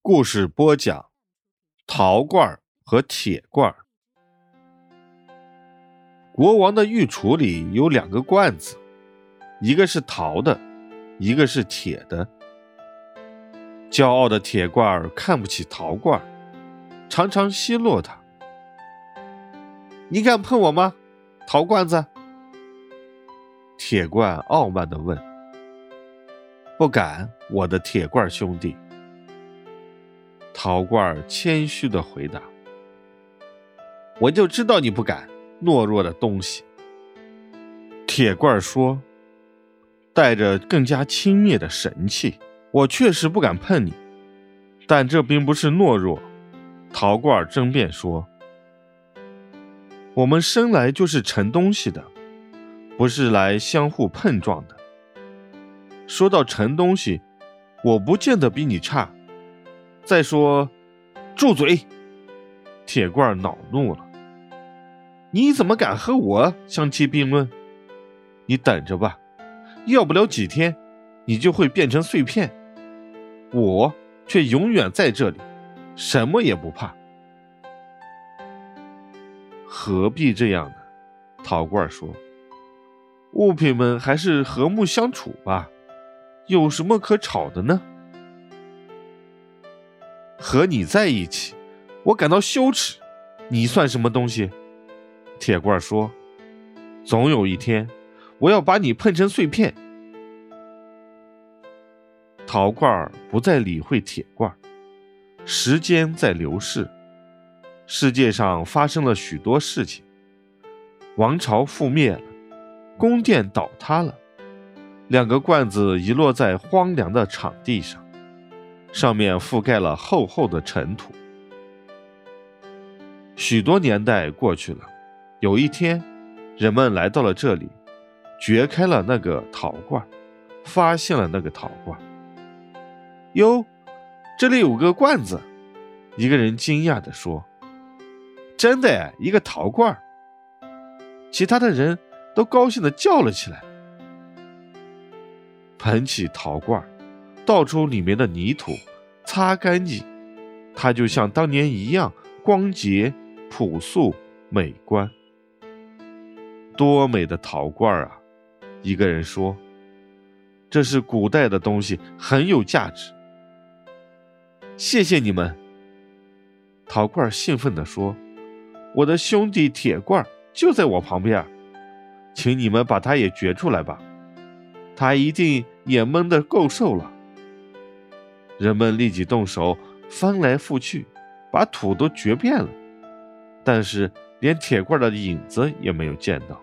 故事播讲：陶罐和铁罐。国王的御厨里有两个罐子，一个是陶的，一个是铁的。骄傲的铁罐看不起陶罐，常常奚落他：“你敢碰我吗，陶罐子？”铁罐傲慢地问：“不敢，我的铁罐兄弟。”陶罐谦虚地回答：“我就知道你不敢，懦弱的东西。”铁罐说，带着更加轻蔑的神气：“我确实不敢碰你，但这并不是懦弱。”陶罐争辩说：“我们生来就是盛东西的，不是来相互碰撞的。说到盛东西，我不见得比你差。”再说，住嘴！铁罐恼怒了。你怎么敢和我相提并论？你等着吧，要不了几天，你就会变成碎片。我却永远在这里，什么也不怕。何必这样呢？陶罐说：“物品们还是和睦相处吧，有什么可吵的呢？”和你在一起，我感到羞耻。你算什么东西？铁罐说：“总有一天，我要把你碰成碎片。”陶罐不再理会铁罐。时间在流逝，世界上发生了许多事情：王朝覆灭了，宫殿倒塌了，两个罐子遗落在荒凉的场地上。上面覆盖了厚厚的尘土。许多年代过去了，有一天，人们来到了这里，掘开了那个陶罐，发现了那个陶罐。哟，这里有个罐子！一个人惊讶地说：“真的，一个陶罐！”其他的人都高兴地叫了起来，捧起陶罐。倒出里面的泥土，擦干净，它就像当年一样光洁、朴素、美观。多美的陶罐啊！一个人说：“这是古代的东西，很有价值。”谢谢你们。陶罐兴奋地说：“我的兄弟铁罐就在我旁边，请你们把它也掘出来吧，他一定也闷得够受了。”人们立即动手，翻来覆去，把土都掘遍了，但是连铁罐的影子也没有见到。